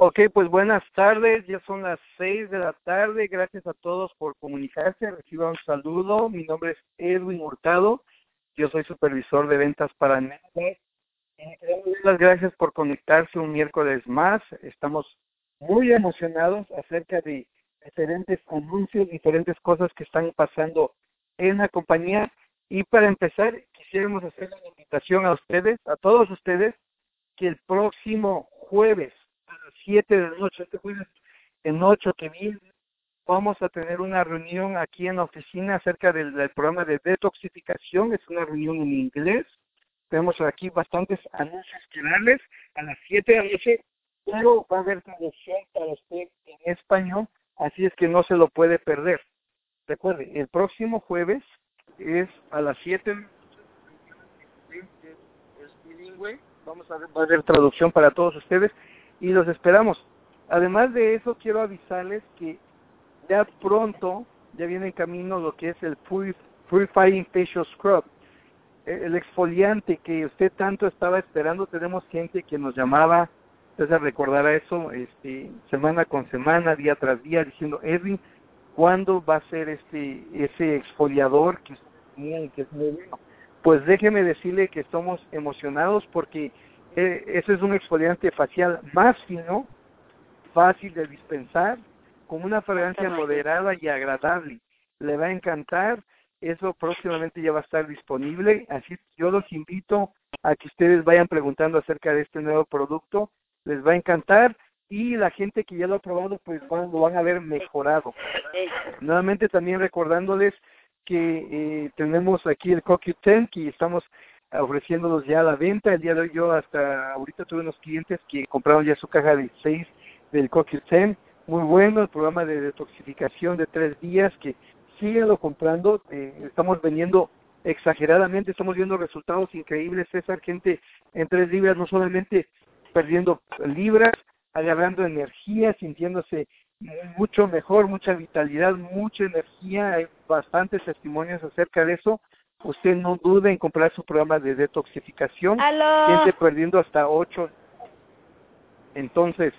Ok, pues buenas tardes, ya son las seis de la tarde, gracias a todos por comunicarse, reciba un saludo, mi nombre es Edwin Hurtado, yo soy supervisor de ventas para Netflix. Muchas gracias por conectarse un miércoles más, estamos muy emocionados acerca de diferentes anuncios, diferentes cosas que están pasando en la compañía y para empezar quisiéramos hacer una invitación a ustedes, a todos ustedes, que el próximo jueves las 7 de la noche, este jueves en 8 que viene, vamos a tener una reunión aquí en la oficina acerca del, programa de detoxificación, es una reunión en inglés, tenemos aquí bastantes anuncios que darles a las 7 de la noche, pero va a haber traducción para usted en español, así es que no se lo puede perder. Recuerde, el próximo jueves es a las 7 es bilingüe, vamos a ver, va a haber traducción para todos ustedes y los esperamos. Además de eso, quiero avisarles que ya pronto ya viene en camino lo que es el Purifying Facial Scrub, e, el exfoliante que usted tanto estaba esperando. Tenemos gente que nos llamaba, entonces recordará eso este, semana con semana, día tras día, diciendo, Edwin, ¿cuándo va a ser este ese exfoliador que usted que es muy bueno? Pues déjeme decirle que estamos emocionados porque eh, ese es un exfoliante facial más fino, fácil de dispensar, con una fragancia moderada y agradable. Le va a encantar. Eso próximamente ya va a estar disponible. Así yo los invito a que ustedes vayan preguntando acerca de este nuevo producto. Les va a encantar y la gente que ya lo ha probado pues van, lo van a ver mejorado. Nuevamente también recordándoles que eh, tenemos aquí el CoQ10 que estamos ofreciéndolos ya a la venta. El día de hoy yo hasta ahorita tuve unos clientes que compraron ya su caja de 6 del CoQ10. Muy bueno, el programa de detoxificación de tres días que síguenlo comprando. Eh, estamos vendiendo exageradamente, estamos viendo resultados increíbles. César, gente en tres libras, no solamente perdiendo libras, agarrando energía, sintiéndose mucho mejor, mucha vitalidad, mucha energía. Hay bastantes testimonios acerca de eso usted no dude en comprar su programa de detoxificación. Gente perdiendo hasta 8. Entonces,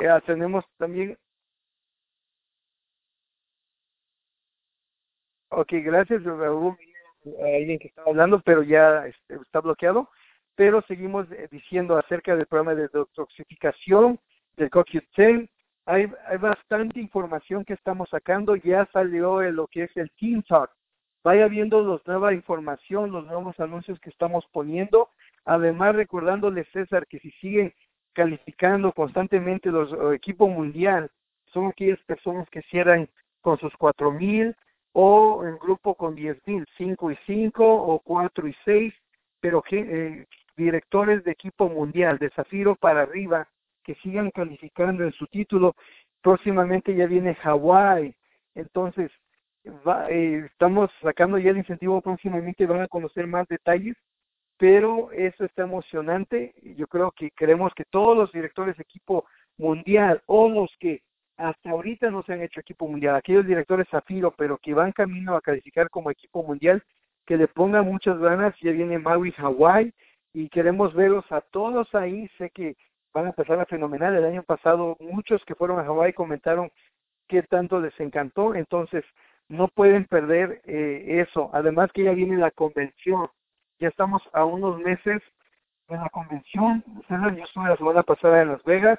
ya tenemos también... Ok, gracias. Hubo alguien que estaba hablando, pero ya este, está bloqueado. Pero seguimos eh, diciendo acerca del programa de detoxificación del CoQ10. Hay, hay bastante información que estamos sacando. Ya salió lo que es el Team Talk vaya viendo los nueva información, los nuevos anuncios que estamos poniendo. Además, recordándole, César, que si siguen calificando constantemente los equipos equipo mundial, son aquellas personas que cierran con sus cuatro mil o en grupo con diez mil, cinco y cinco o cuatro y seis, pero eh, directores de equipo mundial, de Zafiro para arriba, que sigan calificando en su título. Próximamente ya viene Hawái, entonces eh, estamos sacando ya el incentivo próximamente, van a conocer más detalles, pero eso está emocionante. Yo creo que queremos que todos los directores de equipo mundial o los que hasta ahorita no se han hecho equipo mundial, aquellos directores Zafiro, pero que van camino a calificar como equipo mundial, que le pongan muchas ganas. Ya viene Maui Hawaii y queremos verlos a todos ahí. Sé que van a empezar a fenomenal. El año pasado muchos que fueron a Hawaii comentaron qué tanto les encantó. Entonces, no pueden perder eh, eso. Además que ya viene la convención. Ya estamos a unos meses de la convención. Yo estuve la semana pasada en Las Vegas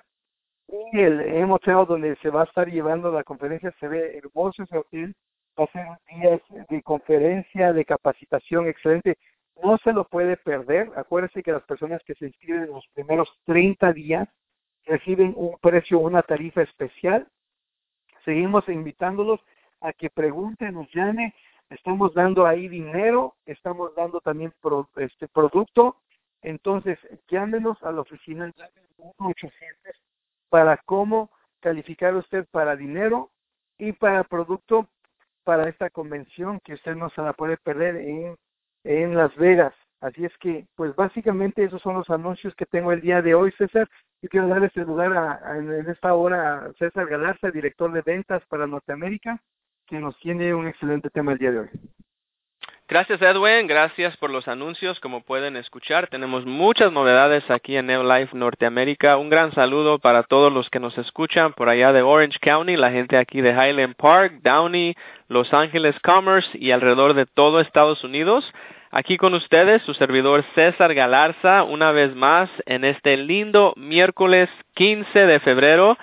y el hotel donde se va a estar llevando la conferencia se ve hermoso ese hotel. Va a ser días de conferencia, de capacitación excelente. No se lo puede perder. Acuérdense que las personas que se inscriben en los primeros 30 días reciben un precio, una tarifa especial. Seguimos invitándolos a que pregunte, nos llame. Estamos dando ahí dinero, estamos dando también este producto. Entonces, llámenos a la oficina para cómo calificar usted para dinero y para producto para esta convención que usted no se la puede perder en, en Las Vegas. Así es que, pues básicamente esos son los anuncios que tengo el día de hoy, César. Yo quiero dar este lugar a, en esta hora a César Galarza, director de ventas para Norteamérica que nos tiene un excelente tema el día de hoy. Gracias Edwin, gracias por los anuncios. Como pueden escuchar, tenemos muchas novedades aquí en Neolife Norteamérica. Un gran saludo para todos los que nos escuchan por allá de Orange County, la gente aquí de Highland Park, Downey, Los Ángeles Commerce y alrededor de todo Estados Unidos. Aquí con ustedes su servidor César Galarza, una vez más en este lindo miércoles 15 de febrero.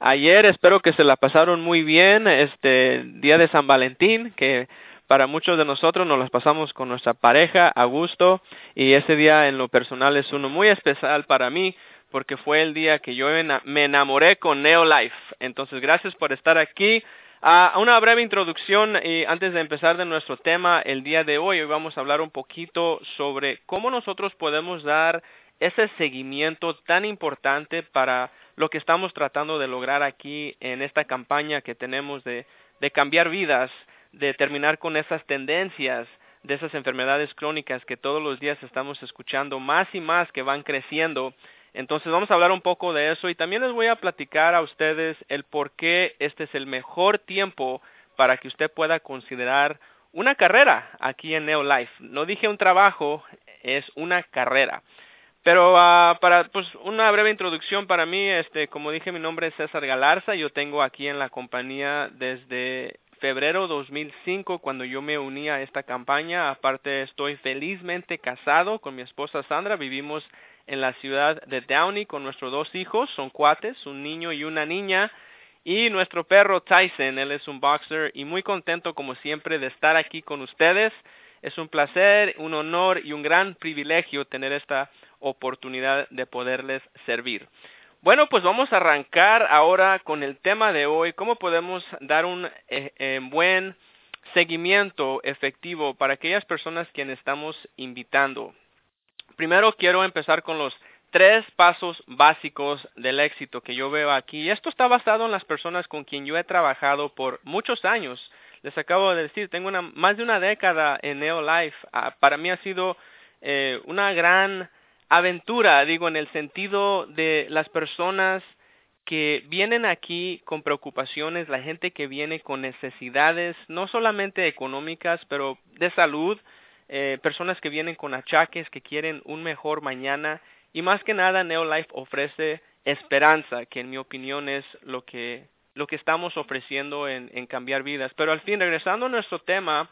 Ayer espero que se la pasaron muy bien, este día de San Valentín, que para muchos de nosotros nos las pasamos con nuestra pareja a gusto y ese día en lo personal es uno muy especial para mí porque fue el día que yo me enamoré con Neolife. Entonces, gracias por estar aquí. Ah, una breve introducción y antes de empezar de nuestro tema el día de hoy, hoy vamos a hablar un poquito sobre cómo nosotros podemos dar ese seguimiento tan importante para lo que estamos tratando de lograr aquí en esta campaña que tenemos de, cambiar vidas de terminar con esas tendencias de esas enfermedades crónicas que todos los días estamos escuchando más y más que van creciendo. Entonces vamos a hablar un poco de eso y también les voy a platicar a ustedes el por qué este es el mejor tiempo para que usted pueda considerar una carrera aquí en Neolife. No dije un trabajo, es una carrera. Pero uh, para pues una breve introducción para mí, este como dije mi nombre es César Galarza, yo tengo aquí en la compañía desde febrero 2005 cuando yo me uní a esta campaña. Aparte estoy felizmente casado con mi esposa Sandra. Vivimos en la ciudad de Downey con nuestros dos hijos. Son cuates, un niño y una niña. Y nuestro perro Tyson, él es un boxer y muy contento como siempre de estar aquí con ustedes. Es un placer, un honor y un gran privilegio tener esta oportunidad de poderles servir. Bueno, pues vamos a arrancar ahora con el tema de hoy, cómo podemos dar un eh, eh, buen seguimiento efectivo para aquellas personas quienes estamos invitando. Primero quiero empezar con los tres pasos básicos del éxito que yo veo aquí. Esto está basado en las personas con quien yo he trabajado por muchos años. Les acabo de decir, tengo una, más de una década en Neolife. Ah, para mí ha sido eh, una gran aventura, digo, en el sentido de las personas que vienen aquí con preocupaciones, la gente que viene con necesidades, no solamente económicas, pero de salud, eh, personas que vienen con achaques, que quieren un mejor mañana, y más que nada Neolife ofrece esperanza, que en mi opinión es lo que, lo que estamos ofreciendo en, en cambiar vidas. Pero al fin, regresando a nuestro tema,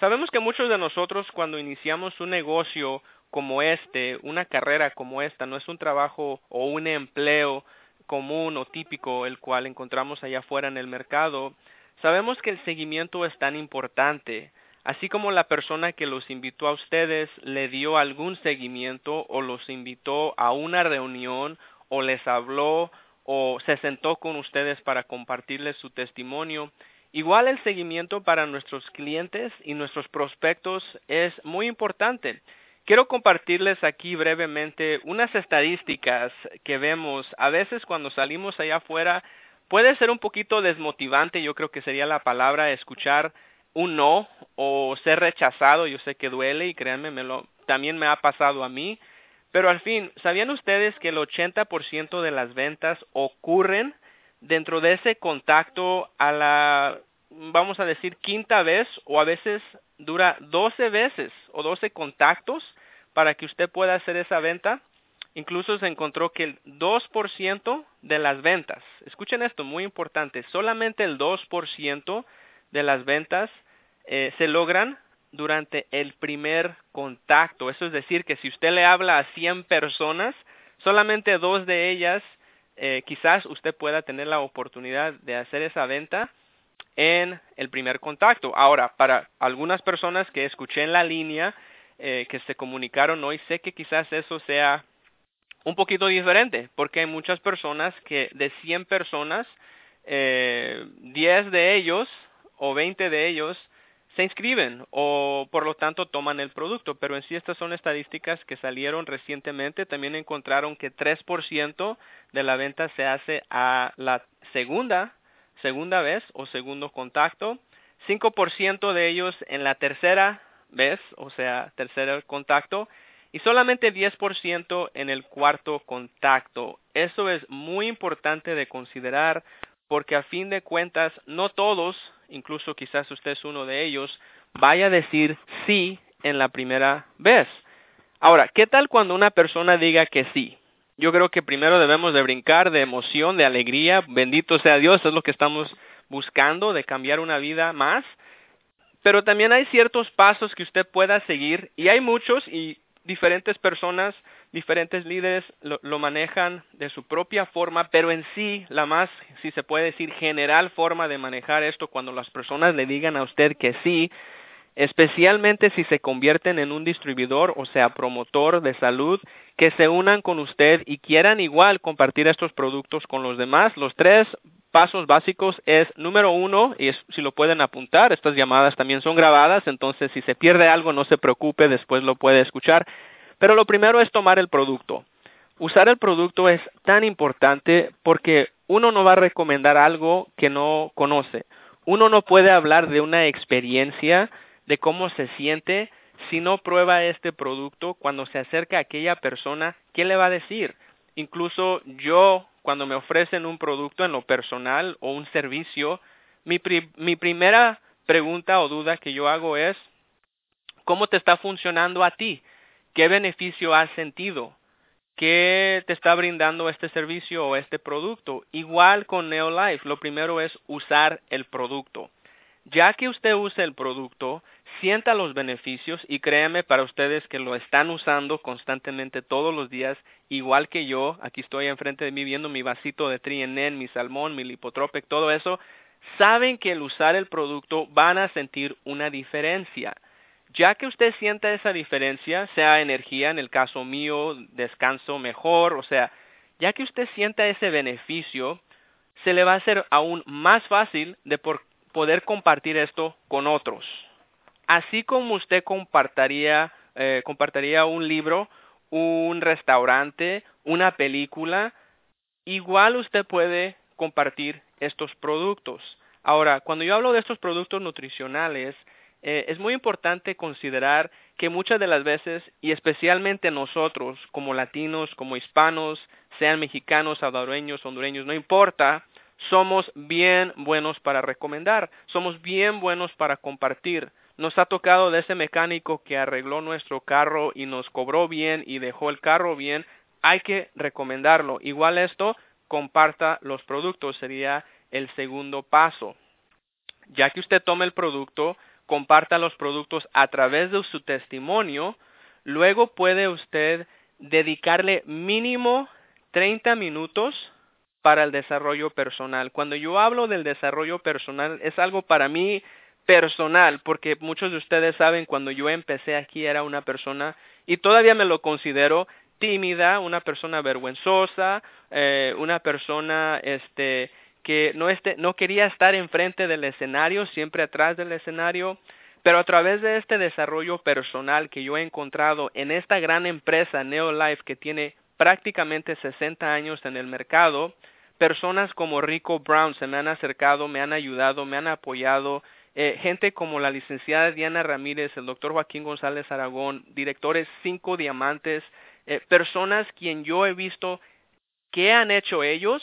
sabemos que muchos de nosotros cuando iniciamos un negocio como este, una carrera como esta, no es un trabajo o un empleo común o típico el cual encontramos allá afuera en el mercado, sabemos que el seguimiento es tan importante, así como la persona que los invitó a ustedes le dio algún seguimiento o los invitó a una reunión o les habló o se sentó con ustedes para compartirles su testimonio, igual el seguimiento para nuestros clientes y nuestros prospectos es muy importante. Quiero compartirles aquí brevemente unas estadísticas que vemos. A veces cuando salimos allá afuera puede ser un poquito desmotivante, yo creo que sería la palabra escuchar un no o ser rechazado, yo sé que duele y créanme, también me ha pasado a mí, pero al fin, ¿sabían ustedes que el 80% de las ventas ocurren dentro de ese contacto a la, vamos a decir, quinta vez o a veces dura 12 veces o 12 contactos para que usted pueda hacer esa venta. Incluso se encontró que el 2% de las ventas, escuchen esto, muy importante, solamente el 2% de las ventas eh, se logran durante el primer contacto. Eso es decir, que si usted le habla a 100 personas, solamente dos de ellas eh, quizás usted pueda tener la oportunidad de hacer esa venta en el primer contacto. Ahora, para algunas personas que escuché en la línea eh, que se comunicaron hoy, sé que quizás eso sea un poquito diferente, porque hay muchas personas que de 100 personas, eh, 10 de ellos o 20 de ellos se inscriben o por lo tanto toman el producto, pero en sí estas son estadísticas que salieron recientemente. También encontraron que 3% de la venta se hace a la segunda segunda vez o segundo contacto, 5% de ellos en la tercera vez, o sea, tercer contacto, y solamente 10% en el cuarto contacto. Eso es muy importante de considerar porque a fin de cuentas no todos, incluso quizás usted es uno de ellos, vaya a decir sí en la primera vez. Ahora, ¿qué tal cuando una persona diga que sí? Yo creo que primero debemos de brincar de emoción, de alegría, bendito sea Dios, es lo que estamos buscando, de cambiar una vida más. Pero también hay ciertos pasos que usted pueda seguir y hay muchos y diferentes personas, diferentes líderes lo, lo, manejan de su propia forma, pero en sí, la más, si se puede decir, general forma de manejar esto cuando las personas le digan a usted que sí, especialmente si se convierten en un distribuidor o sea promotor de salud, que se unan con usted y quieran igual compartir estos productos con los demás. Los tres pasos básicos es número uno, y si lo pueden apuntar, estas llamadas también son grabadas, entonces si se pierde algo no se preocupe, después lo puede escuchar. Pero lo primero es tomar el producto. Usar el producto es tan importante porque uno no va a recomendar algo que no conoce. Uno no puede hablar de una experiencia de cómo se siente si no prueba este producto cuando se acerca a aquella persona, ¿qué le va a decir? Incluso yo cuando me ofrecen un producto en lo personal o un servicio, mi, mi primera pregunta o duda que yo hago es, ¿cómo te está funcionando a ti? ¿Qué beneficio has sentido? ¿Qué te está brindando este servicio o este producto? Igual con Neolife, lo primero es usar el producto. Ya que usted use el producto, sienta los beneficios y créeme para ustedes que lo están usando constantemente todos los días, igual que yo, aquí estoy enfrente de mí viendo mi vasito de Trienen, mi salmón, mi lipotropec, todo eso, saben que al usar el producto van a sentir una diferencia. Ya que usted sienta esa diferencia, sea energía, en el caso mío, descanso mejor, o sea, ya que usted sienta ese beneficio, se le va a hacer aún más fácil de poder compartir esto con otros así como usted compartiría, eh, compartiría un libro, un restaurante, una película, igual usted puede compartir estos productos. Ahora, cuando yo hablo de estos productos nutricionales, eh, es muy importante considerar que muchas de las veces, y especialmente nosotros como latinos, como hispanos, sean mexicanos, salvadoreños, hondureños, no importa, somos bien buenos para recomendar, somos bien buenos para compartir nos ha tocado de ese mecánico que arregló nuestro carro y nos cobró bien y dejó el carro bien, hay que recomendarlo. Igual esto, comparta los productos, sería el segundo paso. Ya que usted tome el producto, comparta los productos a través de su testimonio, luego puede usted dedicarle mínimo 30 minutos para el desarrollo personal. Cuando yo hablo del desarrollo personal, es algo para mí personal, porque muchos de ustedes saben cuando yo empecé aquí era una persona y todavía me lo considero tímida, una persona vergüenzosa, eh, una persona este que no este, no quería estar enfrente del escenario, siempre atrás del escenario, pero a través de este desarrollo personal que yo he encontrado en esta gran empresa Neolife que tiene prácticamente 60 años en el mercado, personas como Rico Brown se me han acercado, me han ayudado, me han apoyado, eh, gente como la licenciada Diana Ramírez, el doctor Joaquín González Aragón, directores Cinco Diamantes, eh, personas quien yo he visto que han hecho ellos,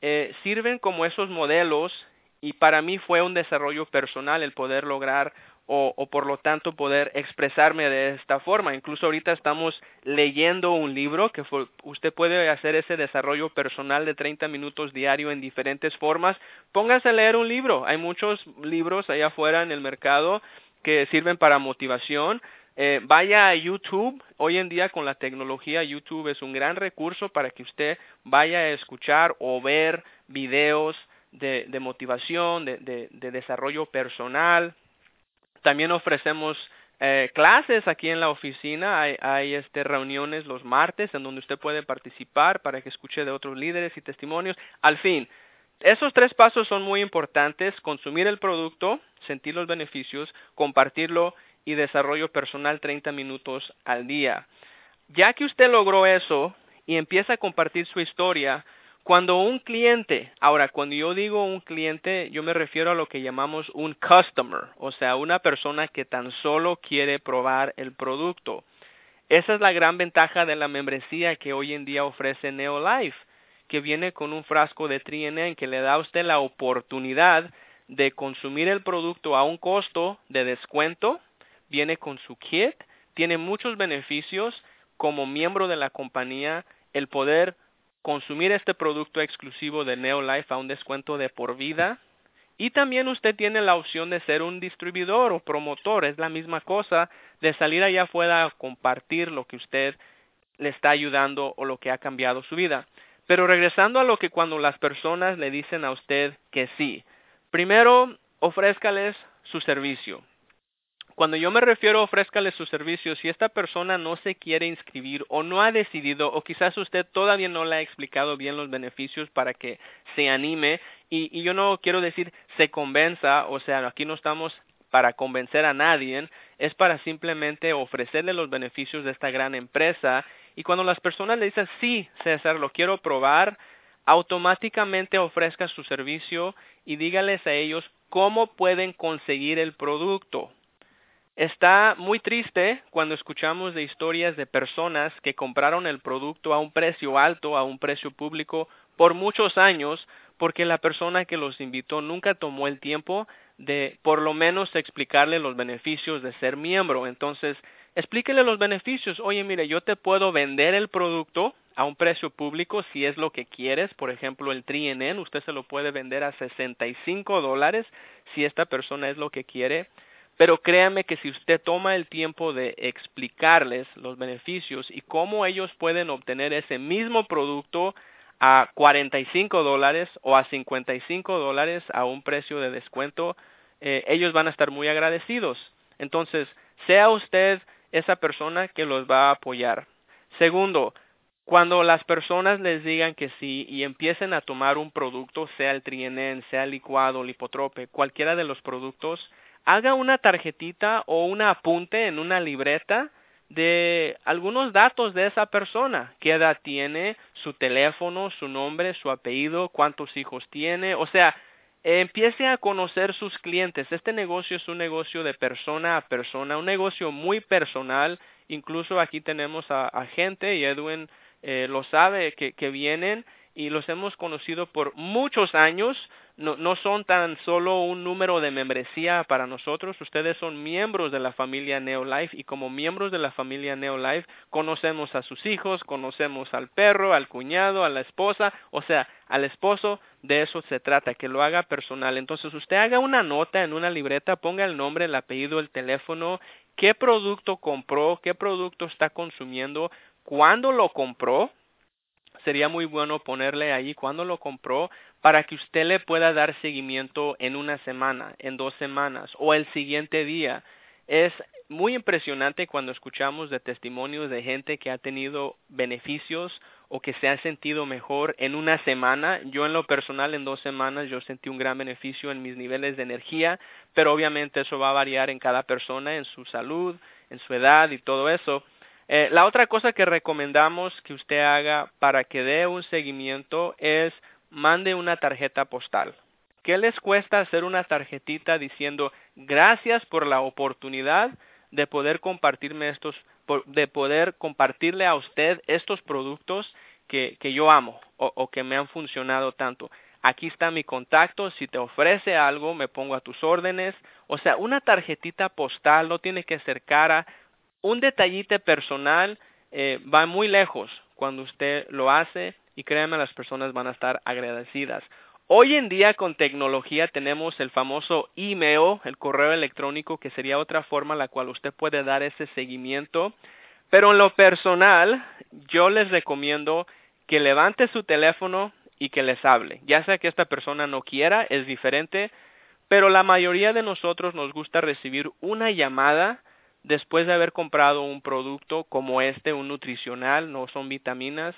eh, sirven como esos modelos y para mí fue un desarrollo personal el poder lograr o, por lo tanto poder expresarme de esta forma. Incluso ahorita estamos leyendo un libro que usted puede hacer ese desarrollo personal de 30 minutos diario en diferentes formas. Póngase a leer un libro. Hay muchos libros allá afuera en el mercado que sirven para motivación. Eh, vaya a YouTube. Hoy en día con la tecnología YouTube es un gran recurso para que usted vaya a escuchar o ver videos de, de motivación, de, de, de desarrollo personal, también ofrecemos eh, clases aquí en la oficina. Hay, este, reuniones los martes en donde usted puede participar para que escuche de otros líderes y testimonios. Al fin, esos tres pasos son muy importantes. Consumir el producto, sentir los beneficios, compartirlo y desarrollo personal 30 minutos al día. Ya que usted logró eso y empieza a compartir su historia, cuando un cliente, ahora cuando yo digo un cliente, yo me refiero a lo que llamamos un customer, o sea, una persona que tan solo quiere probar el producto. Esa es la gran ventaja de la membresía que hoy en día ofrece Neolife, que viene con un frasco de Trienen que le da a usted la oportunidad de consumir el producto a un costo de descuento, viene con su kit, tiene muchos beneficios como miembro de la compañía, el poder consumir este producto exclusivo de Neolife a un descuento de por vida. Y también usted tiene la opción de ser un distribuidor o promotor, es la misma cosa, de salir allá afuera a compartir lo que usted le está ayudando o lo que ha cambiado su vida. Pero regresando a lo que cuando las personas le dicen a usted que sí, primero ofrézcales su servicio. Cuando yo me refiero ofrézcale su servicio, si esta persona no se quiere inscribir o no ha decidido o quizás usted todavía no le ha explicado bien los beneficios para que se anime y, y yo no quiero decir se convenza, o sea, aquí no estamos para convencer a nadie, es para simplemente ofrecerle los beneficios de esta gran empresa y cuando las personas le dicen sí, César, lo quiero probar, automáticamente ofrezca su servicio y dígales a ellos cómo pueden conseguir el producto. Está muy triste cuando escuchamos de historias de personas que compraron el producto a un precio alto, a un precio público, por muchos años, porque la persona que los invitó nunca tomó el tiempo de por lo menos explicarle los beneficios de ser miembro. Entonces, explíquele los beneficios. Oye, mire, yo te puedo vender el producto a un precio público si es lo que quieres. Por ejemplo, el 3 usted se lo puede vender a 65 dólares si esta persona es lo que quiere. Pero créame que si usted toma el tiempo de explicarles los beneficios y cómo ellos pueden obtener ese mismo producto a 45 dólares o a 55 dólares a un precio de descuento, eh, ellos van a estar muy agradecidos. Entonces, sea usted esa persona que los va a apoyar. Segundo, cuando las personas les digan que sí y empiecen a tomar un producto, sea el trienen, sea el licuado, lipotrope, cualquiera de los productos, haga una tarjetita o un apunte en una libreta de algunos datos de esa persona, qué edad tiene, su teléfono, su nombre, su apellido, cuántos hijos tiene, o sea, empiece a conocer sus clientes. Este negocio es un negocio de persona a persona, un negocio muy personal. Incluso aquí tenemos a, gente, y Edwin eh, lo sabe, que, que vienen y los hemos conocido por muchos años, no, no son tan solo un número de membresía para nosotros, ustedes son miembros de la familia Neolife y como miembros de la familia Neolife conocemos a sus hijos, conocemos al perro, al cuñado, a la esposa, o sea, al esposo, de eso se trata, que lo haga personal. Entonces usted haga una nota en una libreta, ponga el nombre, el apellido, el teléfono, qué producto compró, qué producto está consumiendo, cuándo lo compró, sería muy bueno ponerle ahí cuándo lo compró para que usted le pueda dar seguimiento en una semana, en dos semanas o el siguiente día. Es muy impresionante cuando escuchamos de testimonios de gente que ha tenido beneficios o que se ha sentido mejor en una semana. Yo en lo personal en dos semanas yo sentí un gran beneficio en mis niveles de energía, pero obviamente eso va a variar en cada persona, en su salud, en su edad y todo eso. Eh, la otra cosa que recomendamos que usted haga para que dé un seguimiento es mande una tarjeta postal. ¿Qué les cuesta hacer una tarjetita diciendo gracias por la oportunidad de poder compartirme estos, de poder compartirle a usted estos productos que, que yo amo o, o que me han funcionado tanto? Aquí está mi contacto, si te ofrece algo me pongo a tus órdenes. O sea, una tarjetita postal no tiene que ser cara, un detallite personal eh, va muy lejos cuando usted lo hace y créanme las personas van a estar agradecidas. Hoy en día con tecnología tenemos el famoso email, el correo electrónico, que sería otra forma la cual usted puede dar ese seguimiento. Pero en lo personal, yo les recomiendo que levante su teléfono y que les hable. Ya sea que esta persona no quiera, es diferente, pero la mayoría de nosotros nos gusta recibir una llamada después de haber comprado un producto como este, un nutricional, no son vitaminas,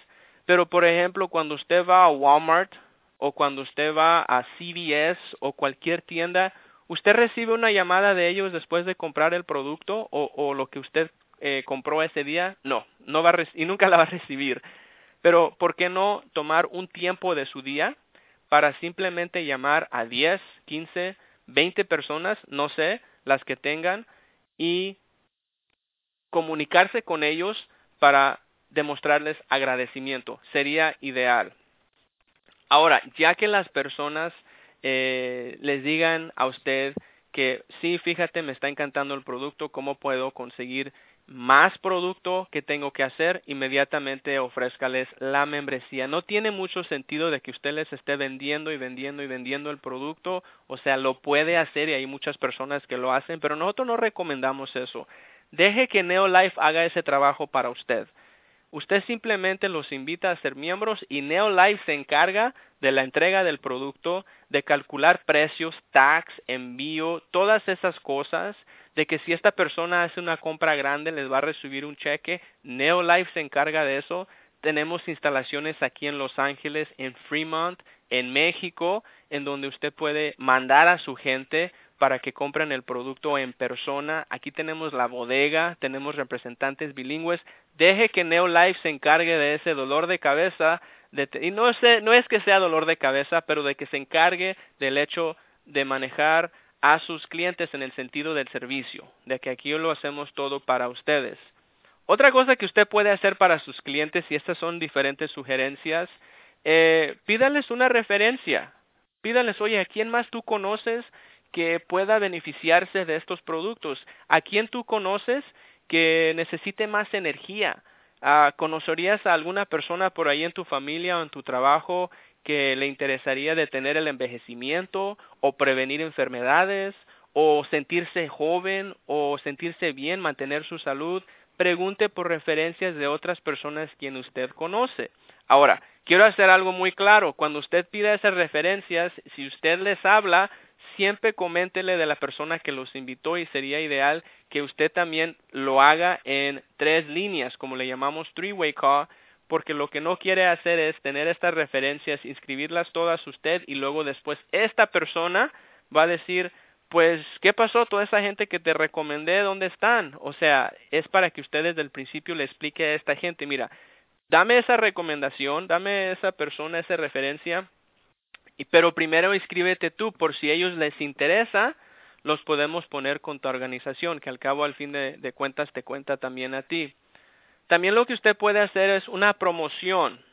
pero por ejemplo cuando usted va a Walmart o cuando usted va a CVS o cualquier tienda, usted recibe una llamada de ellos después de comprar el producto o, lo que usted eh, compró ese día, no, no va a y nunca la va a recibir. Pero ¿por qué no tomar un tiempo de su día para simplemente llamar a 10, 15, 20 personas, no sé, las que tengan, y comunicarse con ellos para demostrarles agradecimiento. Sería ideal. Ahora, ya que las personas eh, les digan a usted que sí, fíjate, me está encantando el producto, ¿cómo puedo conseguir más producto que tengo que hacer? Inmediatamente ofrézcales la membresía. No tiene mucho sentido de que usted les esté vendiendo y vendiendo y vendiendo el producto, o sea, lo puede hacer y hay muchas personas que lo hacen, pero nosotros no recomendamos eso. Deje que Neolife haga ese trabajo para usted. Usted simplemente los invita a ser miembros y Neolife se encarga de la entrega del producto, de calcular precios, tax, envío, todas esas cosas, de que si esta persona hace una compra grande les va a recibir un cheque, Neolife se encarga de eso. Tenemos instalaciones aquí en Los Ángeles, en Fremont, en México, en donde usted puede mandar a su gente para que compren el producto en persona. Aquí tenemos la bodega, tenemos representantes bilingües. Deje que Neolife se encargue de ese dolor de cabeza. De, y no, no es que sea dolor de cabeza, pero de que se encargue del hecho de manejar a sus clientes en el sentido del servicio, de que aquí lo hacemos todo para ustedes. Otra cosa que usted puede hacer para sus clientes, y estas son diferentes sugerencias, eh, pídales una referencia. Pídales, oye, ¿a quién más tú conoces que pueda beneficiarse de estos productos? ¿A quién tú conoces que necesite más energía? Ah, ¿Conocerías a alguna persona por ahí en tu familia o en tu trabajo que le interesaría detener el envejecimiento o prevenir enfermedades o sentirse joven o sentirse bien, mantener su salud? Pregunte por referencias de otras personas quien usted conoce. Ahora, quiero hacer algo muy claro. Cuando usted pida esas referencias, si usted les habla, siempre coméntele de la persona que los invitó y sería ideal que usted también lo haga en tres líneas, como le llamamos three-way call, porque lo que no quiere hacer es tener estas referencias, inscribirlas todas usted y luego después esta persona va a decir, pues, ¿qué pasó? Toda esa gente que te recomendé, ¿dónde están? O sea, es para que usted desde el principio le explique a esta gente, mira, dame esa recomendación, dame esa persona, esa referencia, pero primero inscríbete tú, por si ellos les interesa, los podemos poner con tu organización, que al cabo al fin de, cuentas te cuenta también a ti. También lo que usted puede hacer es una promoción.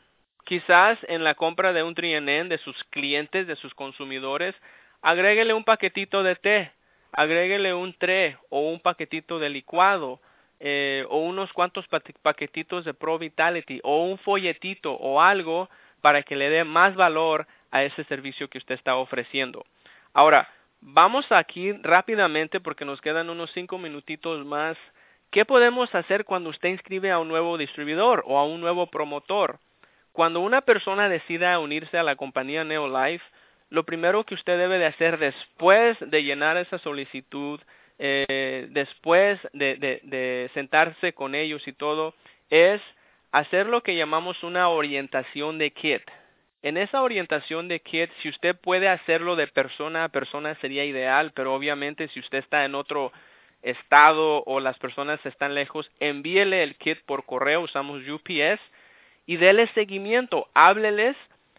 Quizás en la compra de un trienen de sus clientes, de sus consumidores, agréguele un paquetito de té, agréguele un tre o un paquetito de licuado, eh, o unos cuantos paquetitos de Pro Vitality, o un folletito o algo para que le dé más valor a ese servicio que usted está ofreciendo. Ahora, vamos aquí rápidamente porque nos quedan unos cinco minutitos más. ¿Qué podemos hacer cuando usted inscribe a un nuevo distribuidor o a un nuevo promotor? Cuando una persona decida unirse a la compañía Neolife, lo primero que usted debe de hacer después de llenar esa solicitud, eh, después de, sentarse con ellos y todo, es hacer lo que llamamos una orientación de kit. En esa orientación de kit, si usted puede hacerlo de persona a persona sería ideal, pero obviamente si usted está en otro estado o las personas están lejos, envíele el kit por correo, usamos UPS y déle seguimiento, hábleles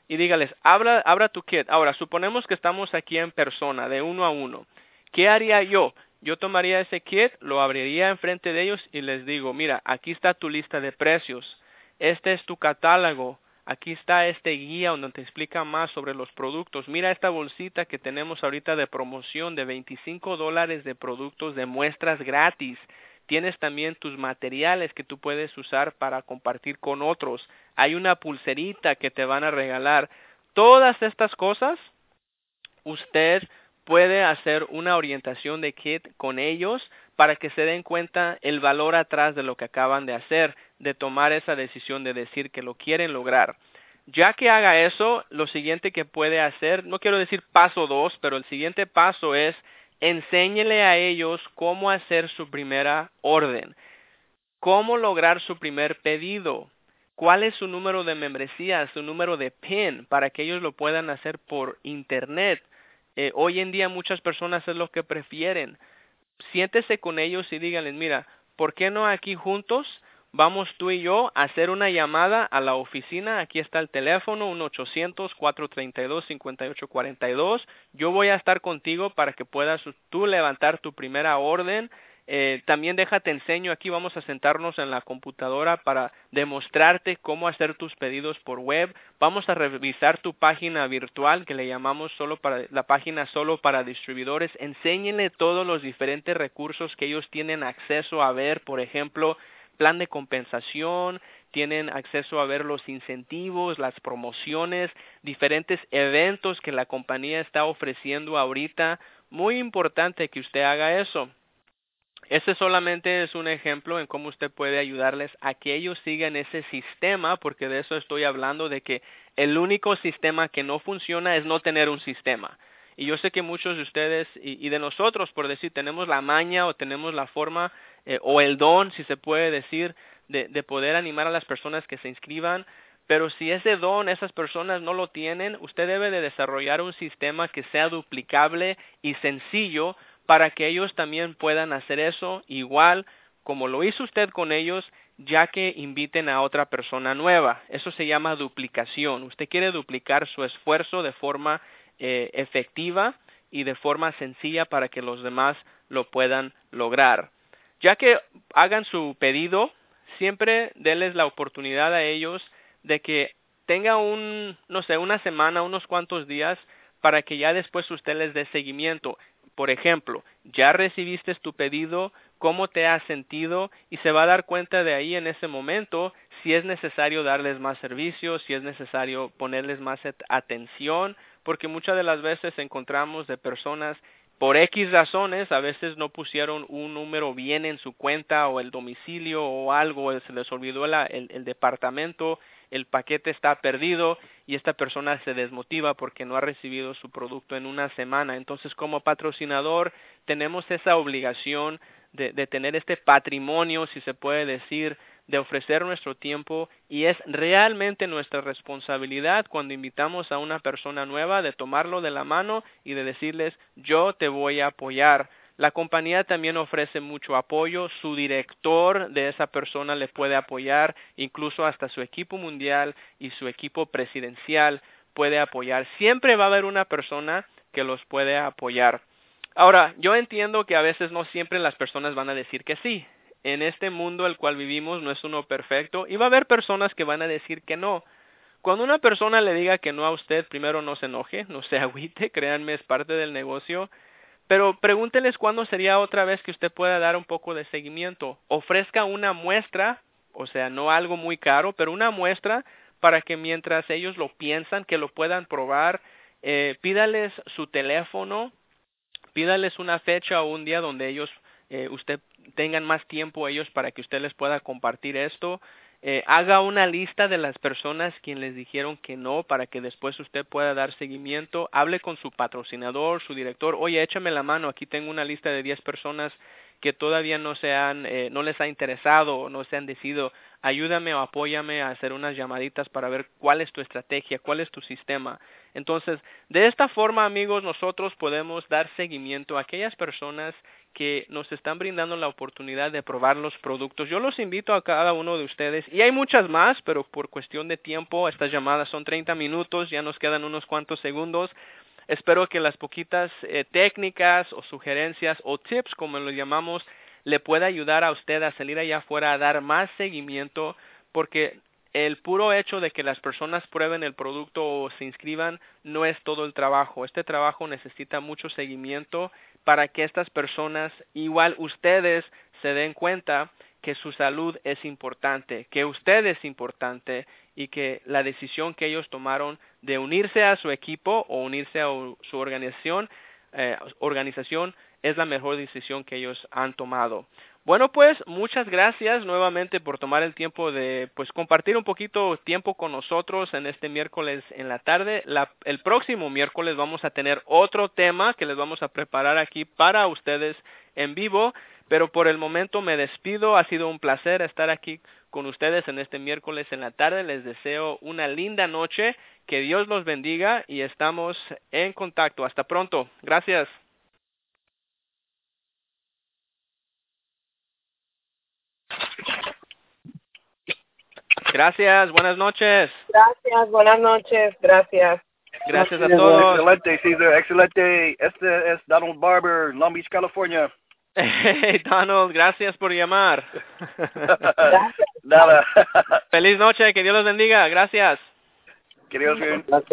y dígales, abra, abra tu kit. Ahora, suponemos que estamos aquí en persona, de uno a uno. ¿Qué haría yo? Yo tomaría ese kit, lo abriría enfrente de ellos y les digo, mira, aquí está tu lista de precios, este es tu catálogo, Aquí está este guía donde te explica más sobre los productos. Mira esta bolsita que tenemos ahorita de promoción de 25 dólares de productos de muestras gratis. Tienes también tus materiales que tú puedes usar para compartir con otros. Hay una pulserita que te van a regalar. Todas estas cosas, usted puede hacer una orientación de kit con ellos para que se den cuenta el valor atrás de lo que acaban de hacer, de tomar esa decisión de decir que lo quieren lograr. Ya que haga eso, lo siguiente que puede hacer, no quiero decir paso dos, pero el siguiente paso es enséñele a ellos cómo hacer su primera orden, cómo lograr su primer pedido, cuál es su número de membresía, su número de PIN, para que ellos lo puedan hacer por Internet. Eh, hoy en día muchas personas es lo que prefieren siéntese con ellos y díganles, mira, ¿por qué no aquí juntos vamos tú y yo a hacer una llamada a la oficina? Aquí está el teléfono, 1-800-432-5842. Yo voy a estar contigo para que puedas tú levantar tu primera orden Eh, también déjate enseño, aquí vamos a sentarnos en la computadora para demostrarte cómo hacer tus pedidos por web. Vamos a revisar tu página virtual que le llamamos solo para la página solo para distribuidores. Enséñenle todos los diferentes recursos que ellos tienen acceso a ver, por ejemplo, plan de compensación, tienen acceso a ver los incentivos, las promociones, diferentes eventos que la compañía está ofreciendo ahorita. Muy importante que usted haga eso. Este solamente es un ejemplo en cómo usted puede ayudarles a que ellos sigan ese sistema, porque de eso estoy hablando, de que el único sistema que no funciona es no tener un sistema. Y yo sé que muchos de ustedes y, de nosotros, por decir, tenemos la maña o tenemos la forma eh, o el don, si se puede decir, de, de poder animar a las personas que se inscriban, pero si ese don esas personas no lo tienen, usted debe de desarrollar un sistema que sea duplicable y sencillo para que ellos también puedan hacer eso igual como lo hizo usted con ellos, ya que inviten a otra persona nueva. Eso se llama duplicación. Usted quiere duplicar su esfuerzo de forma eh, efectiva y de forma sencilla para que los demás lo puedan lograr. Ya que hagan su pedido, siempre denles la oportunidad a ellos de que tenga un, no sé, una semana, unos cuantos días para que ya después usted les dé seguimiento. Por ejemplo, ya recibiste tu pedido, cómo te has sentido y se va a dar cuenta de ahí en ese momento si es necesario darles más servicios, si es necesario ponerles más atención, porque muchas de las veces encontramos de personas por X razones, a veces no pusieron un número bien en su cuenta o el domicilio o algo, se les olvidó el, el departamento el paquete está perdido y esta persona se desmotiva porque no ha recibido su producto en una semana. Entonces, como patrocinador, tenemos esa obligación de, de tener este patrimonio, si se puede decir, de ofrecer nuestro tiempo y es realmente nuestra responsabilidad cuando invitamos a una persona nueva de tomarlo de la mano y de decirles yo te voy a apoyar la compañía también ofrece mucho apoyo, su director de esa persona le puede apoyar, incluso hasta su equipo mundial y su equipo presidencial puede apoyar. Siempre va a haber una persona que los puede apoyar. Ahora, yo entiendo que a veces no siempre las personas van a decir que sí. En este mundo el cual vivimos no es uno perfecto y va a haber personas que van a decir que no. Cuando una persona le diga que no a usted, primero no se enoje, no se agüite, créanme, es parte del negocio pero pregúnteles cuándo sería otra vez que usted pueda dar un poco de seguimiento. Ofrezca una muestra, o sea, no algo muy caro, pero una muestra para que mientras ellos lo piensan, que lo puedan probar, eh, pídales su teléfono, pídales una fecha o un día donde ellos, eh, usted tengan más tiempo ellos para que usted les pueda compartir esto eh, haga una lista de las personas quien les dijeron que no para que después usted pueda dar seguimiento. Hable con su patrocinador, su director. Oye, échame la mano. Aquí tengo una lista de 10 personas que todavía no se han, eh, no les ha interesado o no se han decidido. Ayúdame o apóyame a hacer unas llamaditas para ver cuál es tu estrategia, cuál es tu sistema. Entonces, de esta forma, amigos, nosotros podemos dar seguimiento a aquellas personas que nos están brindando la oportunidad de probar los productos. Yo los invito a cada uno de ustedes y hay muchas más, pero por cuestión de tiempo, estas llamadas son 30 minutos, ya nos quedan unos cuantos segundos. Espero que las poquitas eh, técnicas o sugerencias o tips, como lo llamamos, le pueda ayudar a usted a salir allá afuera a dar más seguimiento porque el puro hecho de que las personas prueben el producto o se inscriban no es todo el trabajo. Este trabajo necesita mucho seguimiento para que estas personas, igual ustedes, se den cuenta que su salud es importante, que usted es importante y que la decisión que ellos tomaron de unirse a su equipo o unirse a su organización, eh, organización es la mejor decisión que ellos han tomado. Bueno, pues muchas gracias nuevamente por tomar el tiempo de pues compartir un poquito tiempo con nosotros en este miércoles en la tarde. el próximo miércoles vamos a tener otro tema que les vamos a preparar aquí para ustedes en vivo, pero por el momento me despido. Ha sido un placer estar aquí con ustedes en este miércoles en la tarde. Les deseo una linda noche, que Dios los bendiga y estamos en contacto. Hasta pronto. Gracias. Gracias, buenas noches. Gracias, buenas noches, gracias. Gracias a todos. Excelente, César, excelente. Este es Donald Barber, Long Beach, California. Hey, Donald, gracias por llamar. Nada. Feliz noche, que Dios los bendiga. Gracias. Que Dios bien. Gracias.